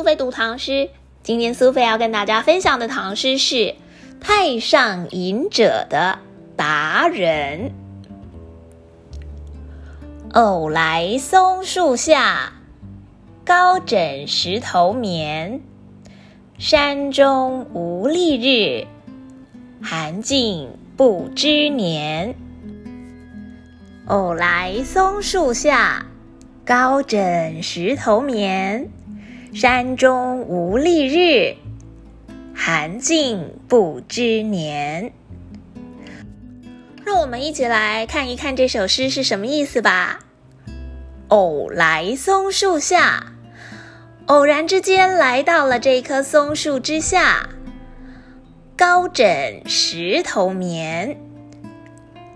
苏菲读唐诗。今天苏菲要跟大家分享的唐诗是《太上隐者》的达人。偶来松树下，高枕石头眠。山中无历日，寒尽不知年。偶来松树下，高枕石头眠。山中无历日，寒尽不知年。让我们一起来看一看这首诗是什么意思吧。偶来松树下，偶然之间来到了这棵松树之下，高枕石头眠，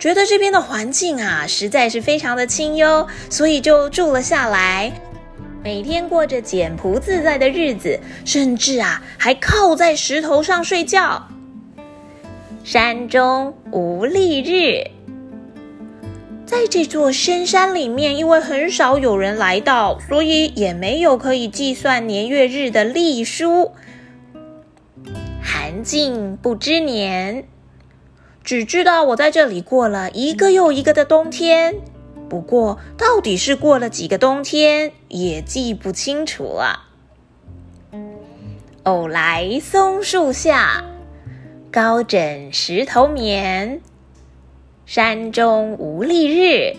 觉得这边的环境啊实在是非常的清幽，所以就住了下来。每天过着简朴自在的日子，甚至啊，还靠在石头上睡觉。山中无历日，在这座深山里面，因为很少有人来到，所以也没有可以计算年月日的历书。寒尽不知年，只知道我在这里过了一个又一个的冬天。不过，到底是过了几个冬天，也记不清楚了。偶来松树下，高枕石头眠。山中无历日，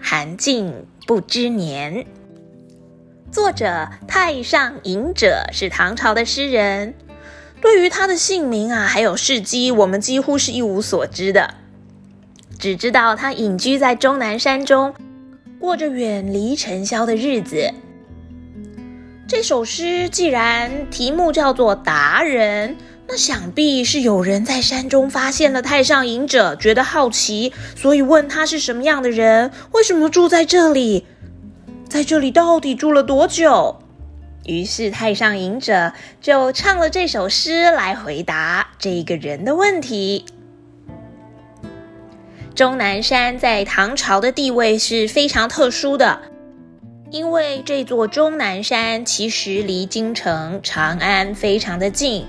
寒尽不知年。作者太上隐者是唐朝的诗人，对于他的姓名啊，还有事迹，我们几乎是一无所知的。只知道他隐居在终南山中，过着远离尘嚣的日子。这首诗既然题目叫做《达人》，那想必是有人在山中发现了太上隐者，觉得好奇，所以问他是什么样的人，为什么住在这里，在这里到底住了多久？于是太上隐者就唱了这首诗来回答这个人的问题。终南山在唐朝的地位是非常特殊的，因为这座终南山其实离京城长安非常的近，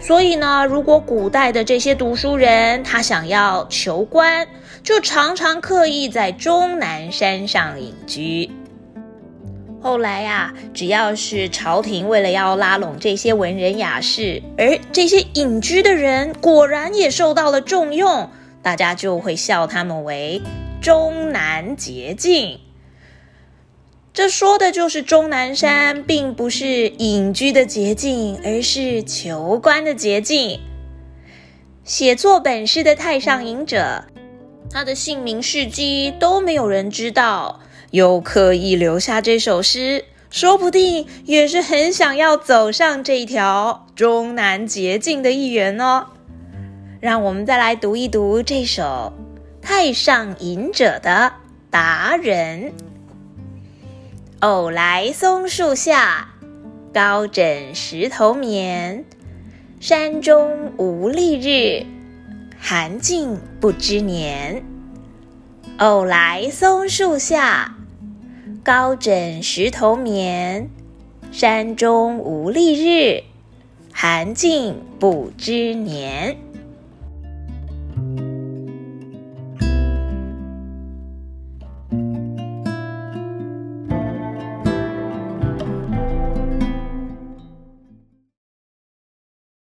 所以呢，如果古代的这些读书人他想要求官，就常常刻意在终南山上隐居。后来呀，只要是朝廷为了要拉拢这些文人雅士，而这些隐居的人果然也受到了重用。大家就会笑他们为终南捷径，这说的就是终南山并不是隐居的捷径，而是求官的捷径。写作本诗的太上隐者，他的姓名事迹都没有人知道，又刻意留下这首诗，说不定也是很想要走上这条终南捷径的一员哦。让我们再来读一读这首《太上隐者》的达人。偶来松树下，高枕石头眠。山中无历日，寒尽不知年。偶来松树下，高枕石头眠。山中无历日，寒尽不知年。